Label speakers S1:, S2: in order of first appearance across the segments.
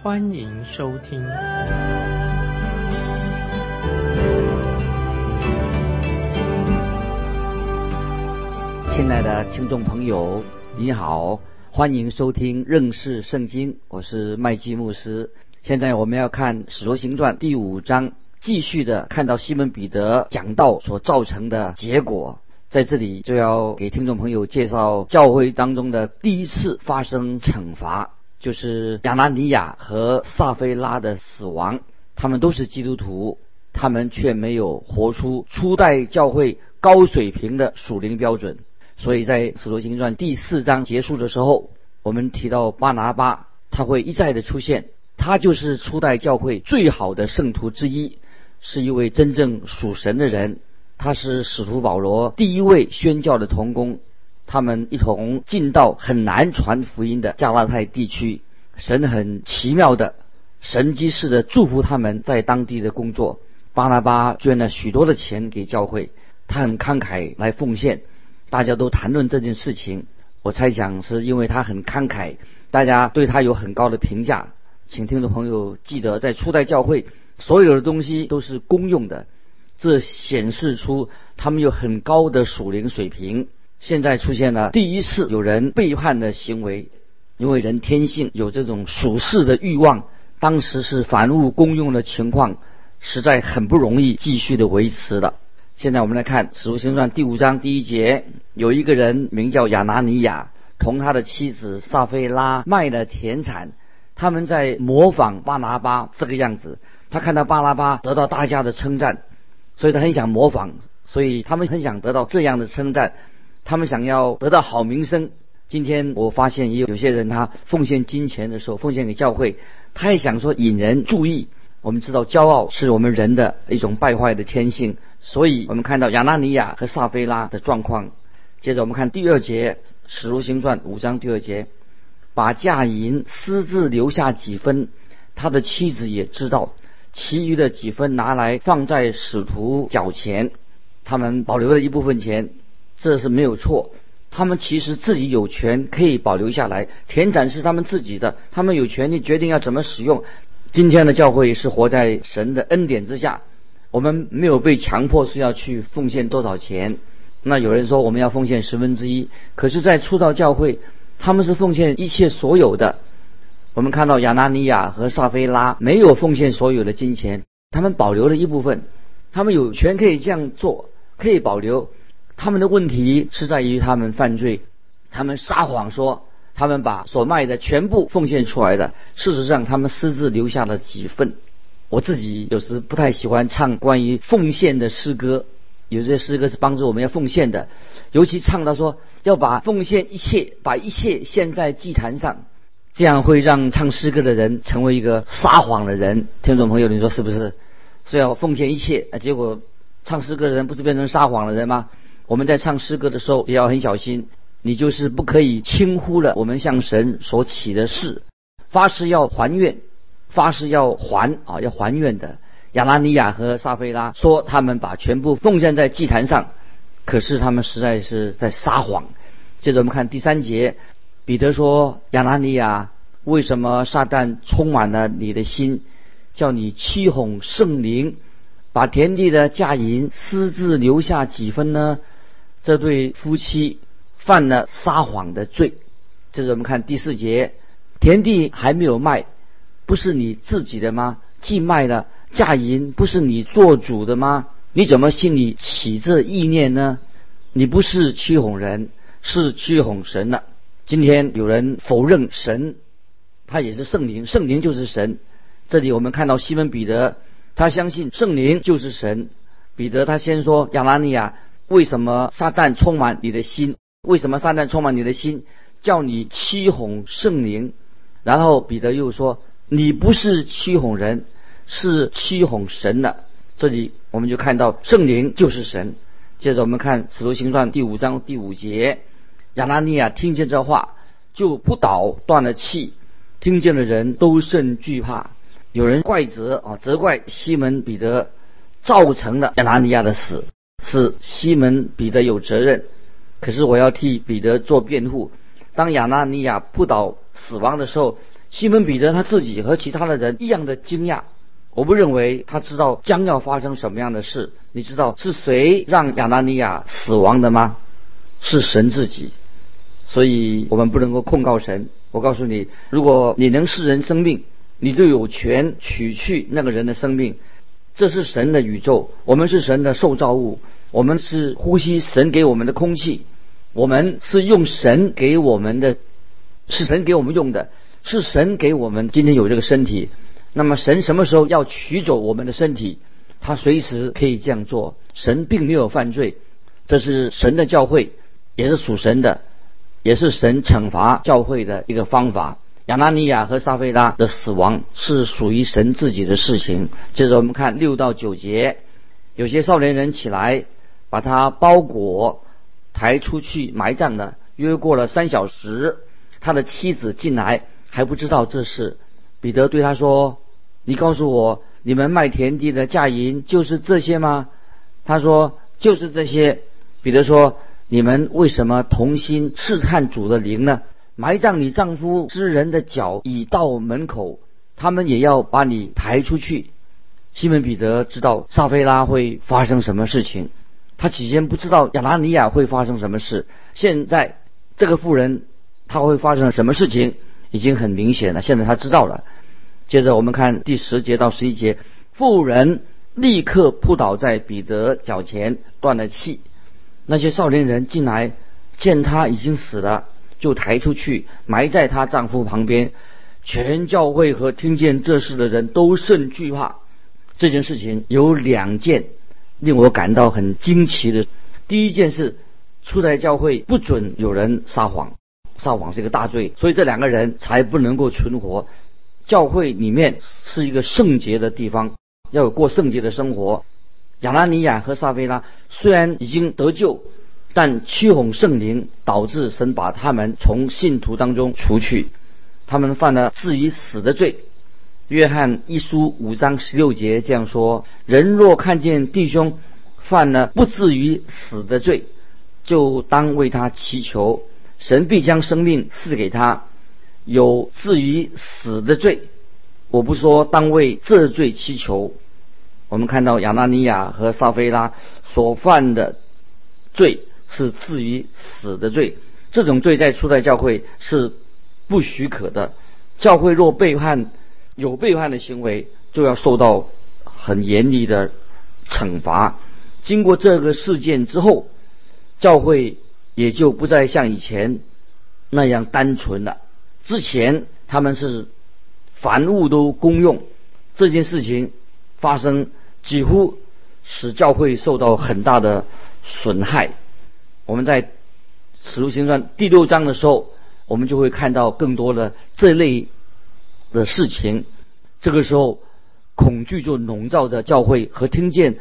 S1: 欢迎收听。
S2: 亲爱的听众朋友，你好，欢迎收听认识圣经，我是麦基牧师。现在我们要看《使徒行传》第五章。继续的看到西门彼得讲道所造成的结果，在这里就要给听众朋友介绍教会当中的第一次发生惩罚，就是亚拿尼亚和撒菲拉的死亡。他们都是基督徒，他们却没有活出初代教会高水平的属灵标准。所以在使徒行传第四章结束的时候，我们提到巴拿巴，他会一再的出现，他就是初代教会最好的圣徒之一。是一位真正属神的人，他是使徒保罗第一位宣教的童工，他们一同进到很难传福音的加拉太地区，神很奇妙的神机式的祝福他们在当地的工作。巴拿巴捐了许多的钱给教会，他很慷慨来奉献，大家都谈论这件事情。我猜想是因为他很慷慨，大家对他有很高的评价。请听众朋友记得，在初代教会。所有的东西都是公用的，这显示出他们有很高的属灵水平。现在出现了第一次有人背叛的行为，因为人天性有这种属世的欲望。当时是凡物公用的情况，实在很不容易继续的维持的。现在我们来看《使徒行传》第五章第一节，有一个人名叫亚拿尼亚，同他的妻子撒菲拉卖了田产，他们在模仿巴拿巴这个样子。他看到巴拉巴得到大家的称赞，所以他很想模仿，所以他们很想得到这样的称赞，他们想要得到好名声。今天我发现也有有些人，他奉献金钱的时候，奉献给教会，他也想说引人注意。我们知道骄傲是我们人的一种败坏的天性，所以我们看到亚纳尼亚和撒菲拉的状况。接着我们看第二节《史如行传》五章第二节，把嫁银私自留下几分，他的妻子也知道。其余的几分拿来放在使徒脚前，他们保留了一部分钱，这是没有错。他们其实自己有权可以保留下来，田产是他们自己的，他们有权利决定要怎么使用。今天的教会是活在神的恩典之下，我们没有被强迫是要去奉献多少钱。那有人说我们要奉献十分之一，可是，在初道教会，他们是奉献一切所有的。我们看到亚纳尼亚和撒菲拉没有奉献所有的金钱，他们保留了一部分，他们有权可以这样做，可以保留。他们的问题是在于他们犯罪，他们撒谎说他们把所卖的全部奉献出来的，事实上他们私自留下了几份。我自己有时不太喜欢唱关于奉献的诗歌，有些诗歌是帮助我们要奉献的，尤其唱到说要把奉献一切，把一切献在祭坛上。这样会让唱诗歌的人成为一个撒谎的人，听众朋友，你说是不是？是要奉献一切，结果唱诗歌的人不是变成撒谎的人吗？我们在唱诗歌的时候也要很小心，你就是不可以轻忽了我们向神所起的誓，发誓要还愿，发誓要还啊，要还愿的。亚拉尼亚和撒菲拉说他们把全部奉献在祭坛上，可是他们实在是在撒谎。接着我们看第三节。彼得说：“亚拿尼亚，为什么撒旦充满了你的心，叫你欺哄圣灵，把田地的价银私自留下几分呢？这对夫妻犯了撒谎的罪。这是我们看第四节，田地还没有卖，不是你自己的吗？既卖了嫁银，不是你做主的吗？你怎么心里起这意念呢？你不是欺哄人，是欺哄神了。”今天有人否认神，他也是圣灵，圣灵就是神。这里我们看到西门彼得，他相信圣灵就是神。彼得他先说：“亚拉尼亚，为什么撒旦充满你的心？为什么撒旦充满你的心，叫你欺哄圣灵？”然后彼得又说：“你不是欺哄人，是欺哄神的。这里我们就看到圣灵就是神。接着我们看《使徒行传》第五章第五节，亚拿尼亚听见这话，就不倒，断了气。听见的人都甚惧怕。有人怪责啊，责怪西门彼得造成了亚拿尼亚的死，是西门彼得有责任。可是我要替彼得做辩护。当亚拿尼亚不倒死亡的时候，西门彼得他自己和其他的人一样的惊讶。我不认为他知道将要发生什么样的事。你知道是谁让亚拿尼亚死亡的吗？是神自己。所以我们不能够控告神。我告诉你，如果你能释人生命，你就有权取去那个人的生命。这是神的宇宙，我们是神的受造物，我们是呼吸神给我们的空气，我们是用神给我们的，是神给我们用的，是神给我们今天有这个身体。那么神什么时候要取走我们的身体？他随时可以这样做。神并没有犯罪，这是神的教会，也是属神的，也是神惩罚教会的一个方法。亚拿尼亚和撒菲拉的死亡是属于神自己的事情。接着我们看六到九节，有些少年人起来，把他包裹抬出去埋葬了。约过了三小时，他的妻子进来，还不知道这事。彼得对他说：“你告诉我，你们卖田地的价银就是这些吗？”他说：“就是这些。”彼得说：“你们为什么同心试探主的灵呢？埋葬你丈夫之人的脚已到门口，他们也要把你抬出去。”西门彼得知道撒菲拉会发生什么事情，他起先不知道亚拿尼亚会发生什么事。现在这个妇人他会发生什么事情？已经很明显了，现在他知道了。接着我们看第十节到十一节，妇人立刻扑倒在彼得脚前，断了气。那些少年人进来，见他已经死了，就抬出去埋在她丈夫旁边。全教会和听见这事的人都甚惧怕。这件事情有两件令我感到很惊奇的。第一件事，初代教会不准有人撒谎。撒谎是一个大罪，所以这两个人才不能够存活。教会里面是一个圣洁的地方，要有过圣洁的生活。亚拉尼亚和撒菲拉虽然已经得救，但驱哄圣灵导致神把他们从信徒当中除去，他们犯了至于死的罪。约翰一书五章十六节这样说：人若看见弟兄犯了不至于死的罪，就当为他祈求。神必将生命赐给他，有至于死的罪，我不说当为这罪祈求。我们看到亚纳尼亚和撒菲拉所犯的罪是至于死的罪，这种罪在初代教会是不许可的。教会若背叛有背叛的行为，就要受到很严厉的惩罚。经过这个事件之后，教会。也就不再像以前那样单纯了。之前他们是凡物都公用，这件事情发生几乎使教会受到很大的损害。我们在《使徒行传》第六章的时候，我们就会看到更多的这类的事情。这个时候，恐惧就笼罩着教会和听见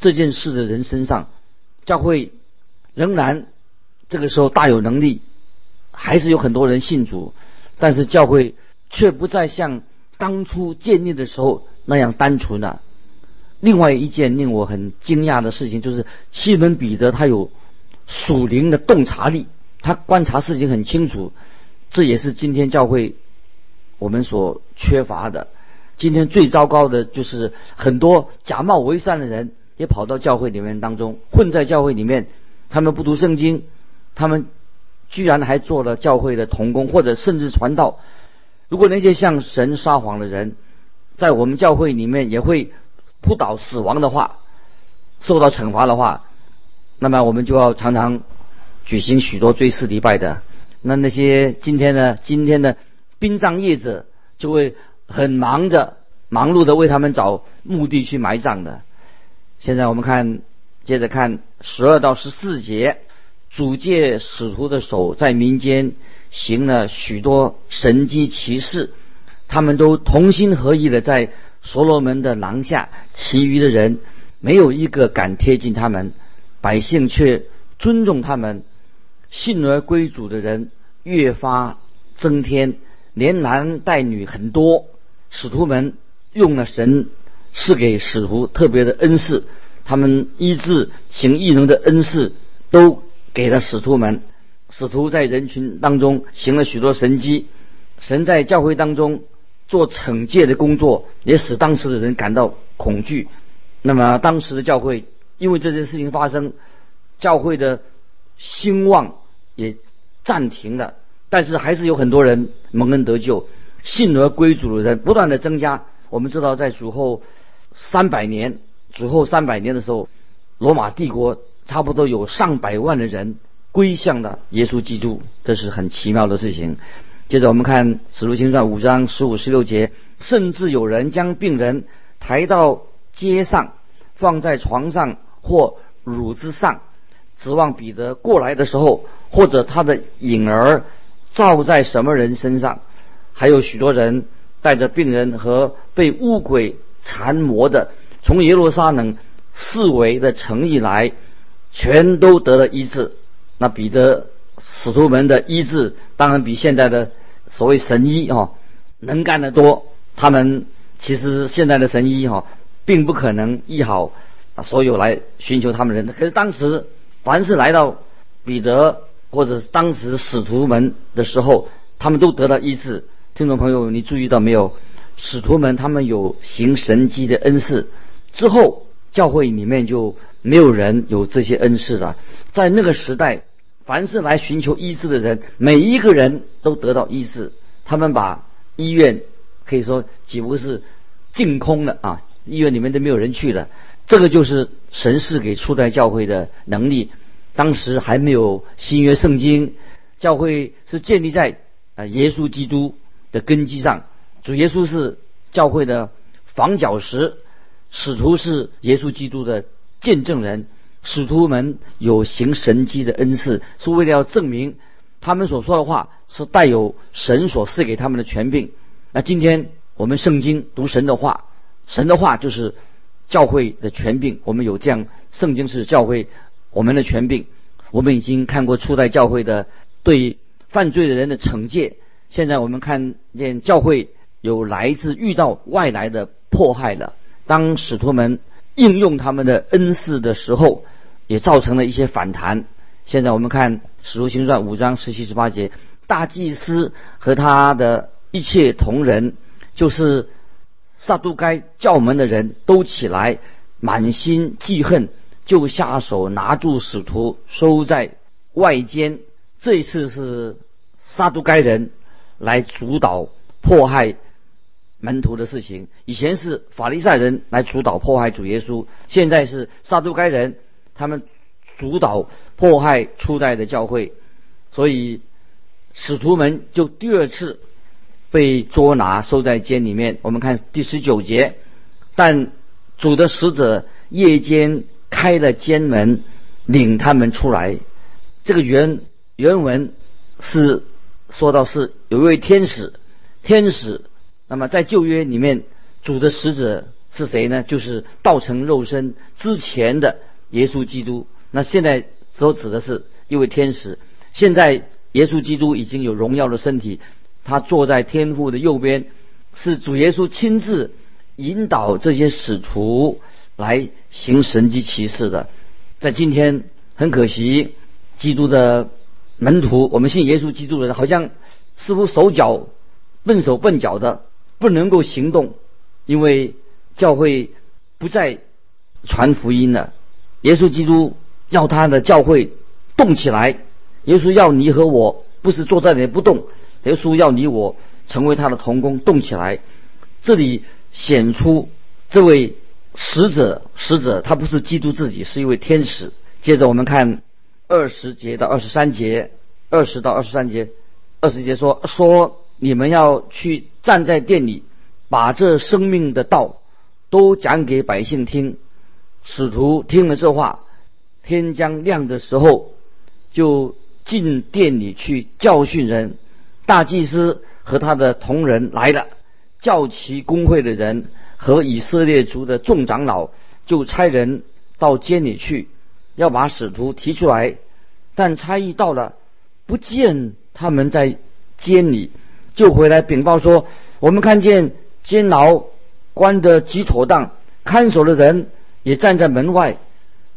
S2: 这件事的人身上。教会仍然。这个时候大有能力，还是有很多人信主，但是教会却不再像当初建立的时候那样单纯了。另外一件令我很惊讶的事情，就是西门彼得他有属灵的洞察力，他观察事情很清楚，这也是今天教会我们所缺乏的。今天最糟糕的就是很多假冒为善的人也跑到教会里面当中混在教会里面，他们不读圣经。他们居然还做了教会的童工，或者甚至传道。如果那些向神撒谎的人，在我们教会里面也会扑倒死亡的话，受到惩罚的话，那么我们就要常常举行许多追思礼拜的。那那些今天呢？今天的殡葬业者就会很忙着、忙碌的为他们找墓地去埋葬的。现在我们看，接着看十二到十四节。主借使徒的手在民间行了许多神机奇事，他们都同心合意的在所罗门的廊下，其余的人没有一个敢贴近他们，百姓却尊重他们。信而归主的人越发增添，连男带女很多。使徒们用了神赐给使徒特别的恩赐，他们医治行异能的恩赐都给了使徒们。使徒在人群当中行了许多神迹，神在教会当中做惩戒的工作，也使当时的人感到恐惧。那么当时的教会因为这件事情发生，教会的兴旺也暂停了，但是还是有很多人蒙恩得救。信而归主的人不断的增加。我们知道，在主后三百年，主后三百年的时候，罗马帝国差不多有上百万的人归向了耶稣基督，这是很奇妙的事情。接着我们看《使徒行传》五章十五、十六节，甚至有人将病人抬到街上，放在床上或乳子上，指望彼得过来的时候，或者他的影儿照在什么人身上。还有许多人带着病人和被巫鬼缠磨的，从耶路撒冷四围的城邑来，全都得了医治。那彼得使徒们的医治，当然比现在的所谓神医哦能干得多。他们其实现在的神医哈，并不可能医好啊所有来寻求他们人。可是当时凡是来到彼得或者当时使徒们的时候，他们都得到医治。听众朋友，你注意到没有？使徒们他们有行神迹的恩赐，之后教会里面就没有人有这些恩赐了。在那个时代，凡是来寻求医治的人，每一个人都得到医治。他们把医院可以说几乎是净空了啊！医院里面都没有人去了。这个就是神赐给初代教会的能力。当时还没有新约圣经，教会是建立在啊耶稣基督。的根基上，主耶稣是教会的房角石，使徒是耶稣基督的见证人，使徒们有行神迹的恩赐，是为了要证明他们所说的话是带有神所赐给他们的权柄。那今天我们圣经读神的话，神的话就是教会的权柄，我们有这样，圣经是教会我们的权柄。我们已经看过初代教会的对犯罪的人的惩戒。现在我们看见教会有来自遇到外来的迫害了。当使徒们应用他们的恩赐的时候，也造成了一些反弹。现在我们看使徒行传五章十七十八节，大祭司和他的一切同仁，就是撒都该教门的人都起来，满心记恨，就下手拿住使徒，收在外间。这一次是撒都该人。来主导迫害门徒的事情。以前是法利赛人来主导迫害主耶稣，现在是撒都该人他们主导迫害初代的教会。所以使徒们就第二次被捉拿，收在监里面。我们看第十九节，但主的使者夜间开了监门，领他们出来。这个原原文是。说到是有一位天使，天使，那么在旧约里面，主的使者是谁呢？就是道成肉身之前的耶稣基督。那现在所指的是一位天使。现在耶稣基督已经有荣耀的身体，他坐在天父的右边，是主耶稣亲自引导这些使徒来行神迹奇事的。在今天，很可惜，基督的。门徒，我们信耶稣基督的人，好像似乎手脚笨手笨脚的，不能够行动，因为教会不再传福音了。耶稣基督要他的教会动起来，耶稣要你和我，不是坐在那里不动。耶稣要你我成为他的童工，动起来。这里显出这位使者，使者他不是基督自己，是一位天使。接着我们看。二十节到二十三节，二十到二十三节，二十节说说你们要去站在店里，把这生命的道都讲给百姓听。使徒听了这话，天将亮的时候，就进店里去教训人。大祭司和他的同仁来了，叫其工会的人和以色列族的众长老，就差人到监里去，要把使徒提出来。但差役到了，不见他们在监里，就回来禀报说：我们看见监牢关得极妥当，看守的人也站在门外。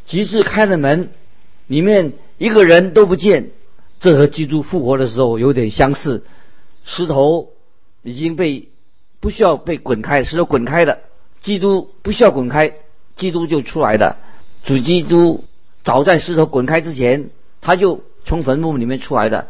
S2: 即至开了门，里面一个人都不见。这和基督复活的时候有点相似。石头已经被不需要被滚开，石头滚开的，基督不需要滚开，基督就出来的。主基督早在石头滚开之前，他就从坟墓里面出来的。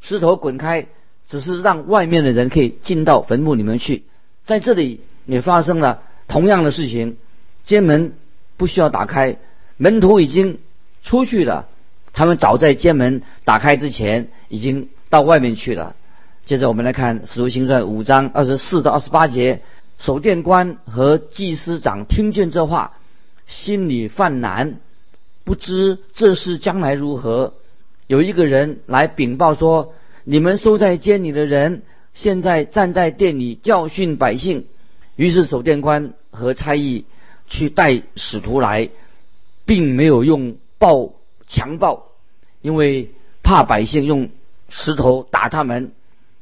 S2: 石头滚开，只是让外面的人可以进到坟墓里面去。在这里也发生了同样的事情，监门不需要打开。门徒已经出去了，他们早在监门打开之前已经到外面去了。接着我们来看《使徒行传》五章二十四到二十八节，守殿官和祭司长听见这话，心里犯难，不知这事将来如何。有一个人来禀报说：“你们收在监里的人，现在站在殿里教训百姓。”于是守殿官和差役去带使徒来。并没有用暴强暴，因为怕百姓用石头打他们。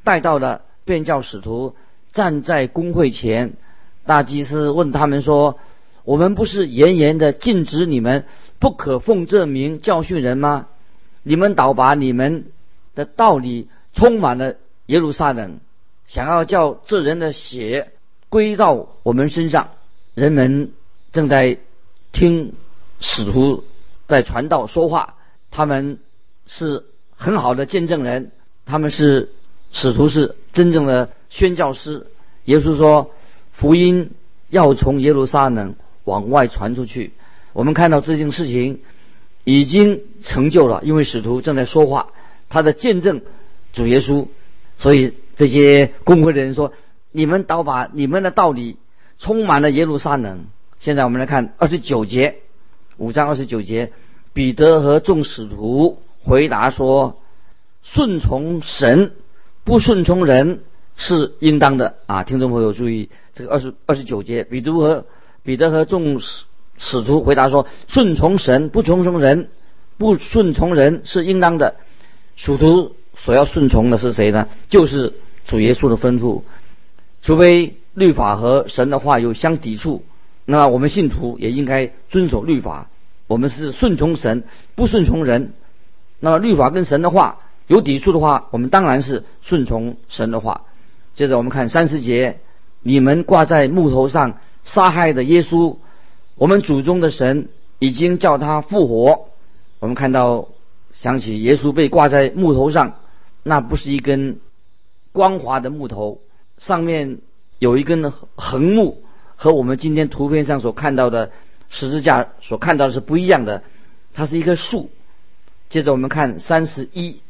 S2: 带到了，便叫使徒站在公会前。大祭司问他们说：“我们不是严严的禁止你们不可奉这名教训人吗？你们倒把你们的道理充满了耶路撒冷，想要叫这人的血归到我们身上。”人们正在听。使徒在传道说话，他们是很好的见证人，他们是使徒是真正的宣教师。耶稣说，福音要从耶路撒冷往外传出去。我们看到这件事情已经成就了，因为使徒正在说话，他的见证主耶稣，所以这些公会的人说：“你们倒把你们的道理充满了耶路撒冷。”现在我们来看二十九节。五章二十九节，彼得和众使徒回答说：“顺从神，不顺从人是应当的。”啊，听众朋友注意，这个二十二十九节，彼得和彼得和众使使徒回答说：“顺从神，不顺从人，不顺从人是应当的。”使徒所要顺从的是谁呢？就是主耶稣的吩咐。除非律法和神的话有相抵触。那我们信徒也应该遵守律法，我们是顺从神，不顺从人。那么律法跟神的话有抵触的话，我们当然是顺从神的话。接着我们看三十节，你们挂在木头上杀害的耶稣，我们祖宗的神已经叫他复活。我们看到想起耶稣被挂在木头上，那不是一根光滑的木头，上面有一根横木。和我们今天图片上所看到的十字架所看到的是不一样的，它是一棵树。接着我们看三十一、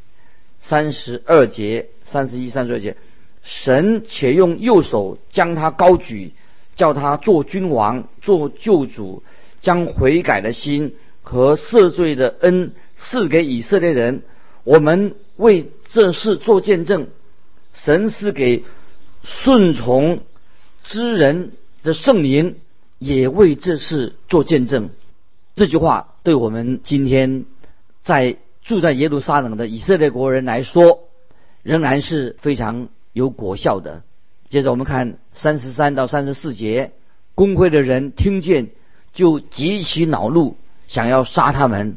S2: 三十二节，三十一、三十二节，神且用右手将他高举，叫他做君王、做救主，将悔改的心和赦罪的恩赐给以色列人。我们为这事做见证，神是给顺从之人。的圣灵也为这事做见证。这句话对我们今天在住在耶路撒冷的以色列国人来说，仍然是非常有果效的。接着我们看三十三到三十四节，公会的人听见就极其恼怒，想要杀他们。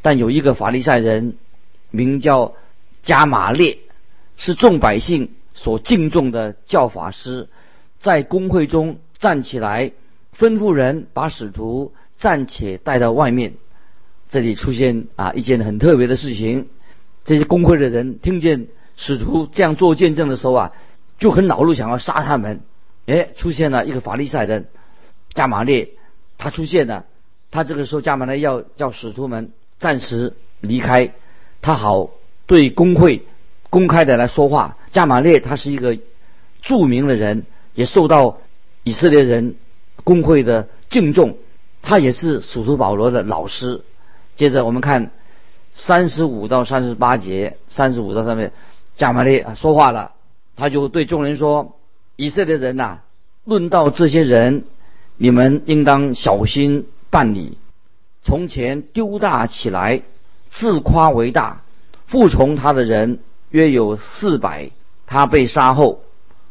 S2: 但有一个法利赛人，名叫加马列，是众百姓所敬重的教法师，在公会中。站起来，吩咐人把使徒暂且带到外面。这里出现啊一件很特别的事情。这些工会的人听见使徒这样做见证的时候啊，就很恼怒，想要杀他们。哎，出现了一个法利赛人加马列，他出现了。他这个时候加马列要叫使徒们暂时离开，他好对工会公开的来说话。加马列他是一个著名的人，也受到。以色列人工会的敬重，他也是使徒保罗的老师。接着我们看三十五到三十八节，三十五到上面，加玛列说话了，他就对众人说：“以色列人呐，论到这些人，你们应当小心办理。从前丢大起来，自夸为大，服从他的人约有四百。他被杀后，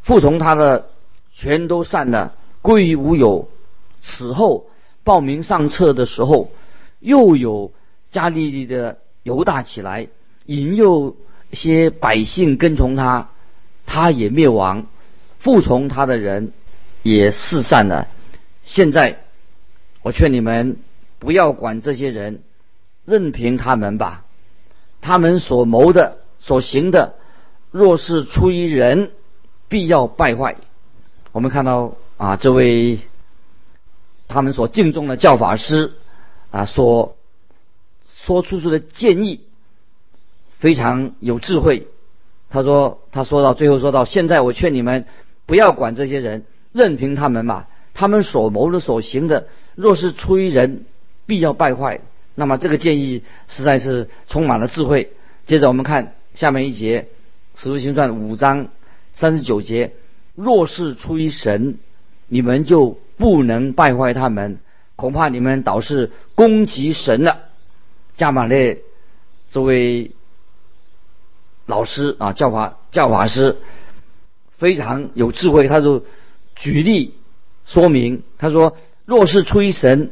S2: 服从他的全都散了，归于无有。此后报名上册的时候，又有加利利的犹大起来，引诱些百姓跟从他，他也灭亡。服从他的人也四散了。现在我劝你们。不要管这些人，任凭他们吧。他们所谋的、所行的，若是出于人，必要败坏。我们看到啊，这位他们所敬重的教法师啊，所说出出的建议非常有智慧。他说：“他说到最后，说到现在，我劝你们不要管这些人，任凭他们吧。他们所谋的、所行的，若是出于人。”必要败坏，那么这个建议实在是充满了智慧。接着我们看下面一节《使徒行传》五章三十九节：若是出于神，你们就不能败坏他们，恐怕你们倒是攻击神了。加马列这位老师啊，教法教法师非常有智慧，他就举例说明，他说：若是出于神。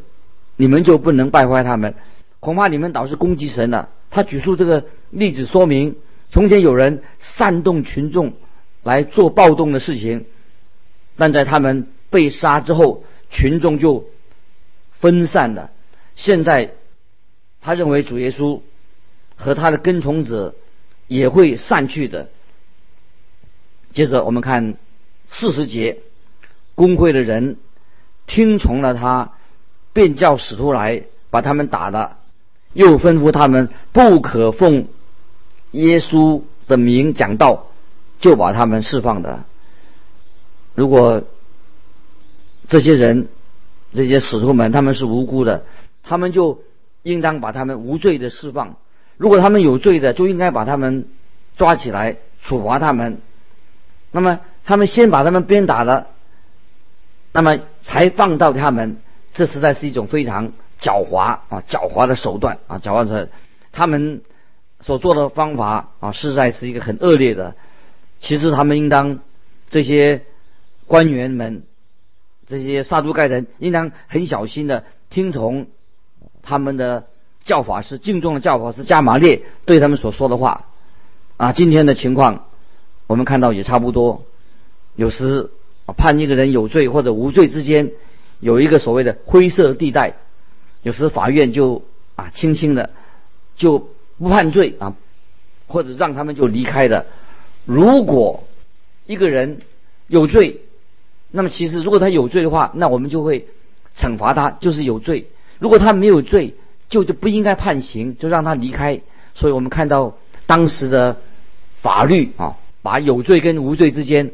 S2: 你们就不能败坏他们，恐怕你们倒是攻击神了。他举出这个例子说明，从前有人煽动群众来做暴动的事情，但在他们被杀之后，群众就分散了。现在他认为主耶稣和他的跟从者也会散去的。接着我们看四十节，工会的人听从了他。便叫使徒来把他们打了，又吩咐他们不可奉耶稣的名讲道，就把他们释放的。如果这些人、这些使徒们他们是无辜的，他们就应当把他们无罪的释放；如果他们有罪的，就应该把他们抓起来处罚他们。那么他们先把他们鞭打了，那么才放到他们。这实在是一种非常狡猾啊，狡猾的手段啊，狡猾的。他们所做的方法啊，实在是一个很恶劣的。其实他们应当这些官员们，这些杀猪盖人，应当很小心的听从他们的教法师、敬重的教法师加马列对他们所说的话啊。今天的情况，我们看到也差不多。有时啊判一个人有罪或者无罪之间。有一个所谓的灰色地带，有时法院就啊轻轻的就不判罪啊，或者让他们就离开的。如果一个人有罪，那么其实如果他有罪的话，那我们就会惩罚他，就是有罪；如果他没有罪，就就不应该判刑，就让他离开。所以我们看到当时的法律啊，把有罪跟无罪之间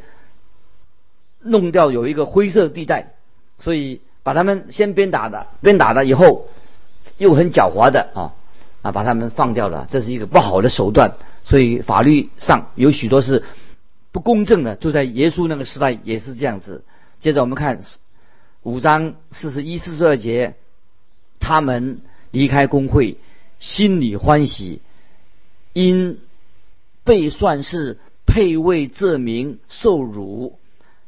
S2: 弄掉有一个灰色地带。所以把他们先鞭打的，鞭打了以后，又很狡猾的啊啊把他们放掉了，这是一个不好的手段。所以法律上有许多是不公正的，就在耶稣那个时代也是这样子。接着我们看五章四十一、四十二节，他们离开工会，心里欢喜，因被算是配位这名受辱，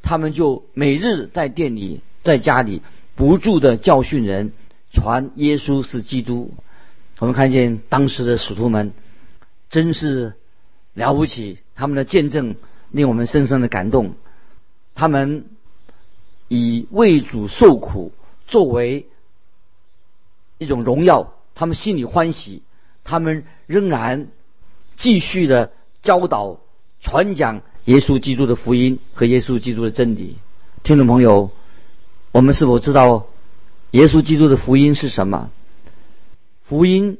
S2: 他们就每日在店里。在家里不住的教训人，传耶稣是基督。我们看见当时的使徒们真是了不起，他们的见证令我们深深的感动。他们以为主受苦作为一种荣耀，他们心里欢喜，他们仍然继续的教导、传讲耶稣基督的福音和耶稣基督的真理。听众朋友。我们是否知道耶稣基督的福音是什么？福音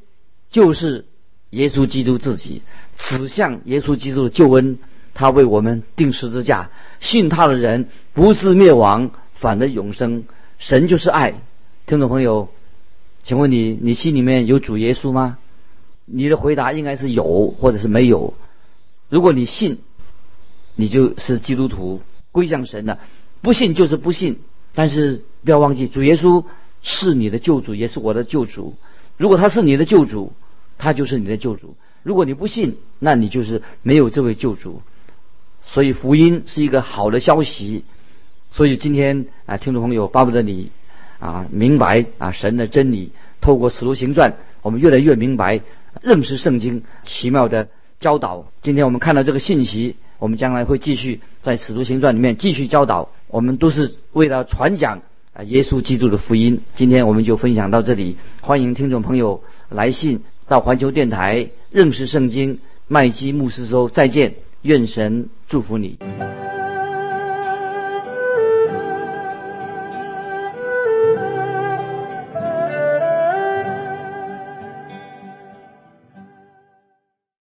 S2: 就是耶稣基督自己，指向耶稣基督的救恩。他为我们定十字架，信他的人不是灭亡，反得永生。神就是爱。听众朋友，请问你，你心里面有主耶稣吗？你的回答应该是有，或者是没有。如果你信，你就是基督徒；归向神的。不信就是不信，但是不要忘记，主耶稣是你的救主，也是我的救主。如果他是你的救主，他就是你的救主；如果你不信，那你就是没有这位救主。所以福音是一个好的消息。所以今天啊，听众朋友，巴不得你啊明白啊神的真理，透过使徒行传，我们越来越明白认识圣经奇妙的教导。今天我们看到这个信息，我们将来会继续在使徒行传里面继续教导。我们都是为了传讲啊耶稣基督的福音。今天我们就分享到这里，欢迎听众朋友来信到环球电台认识圣经麦基牧师说再见，愿神祝福你。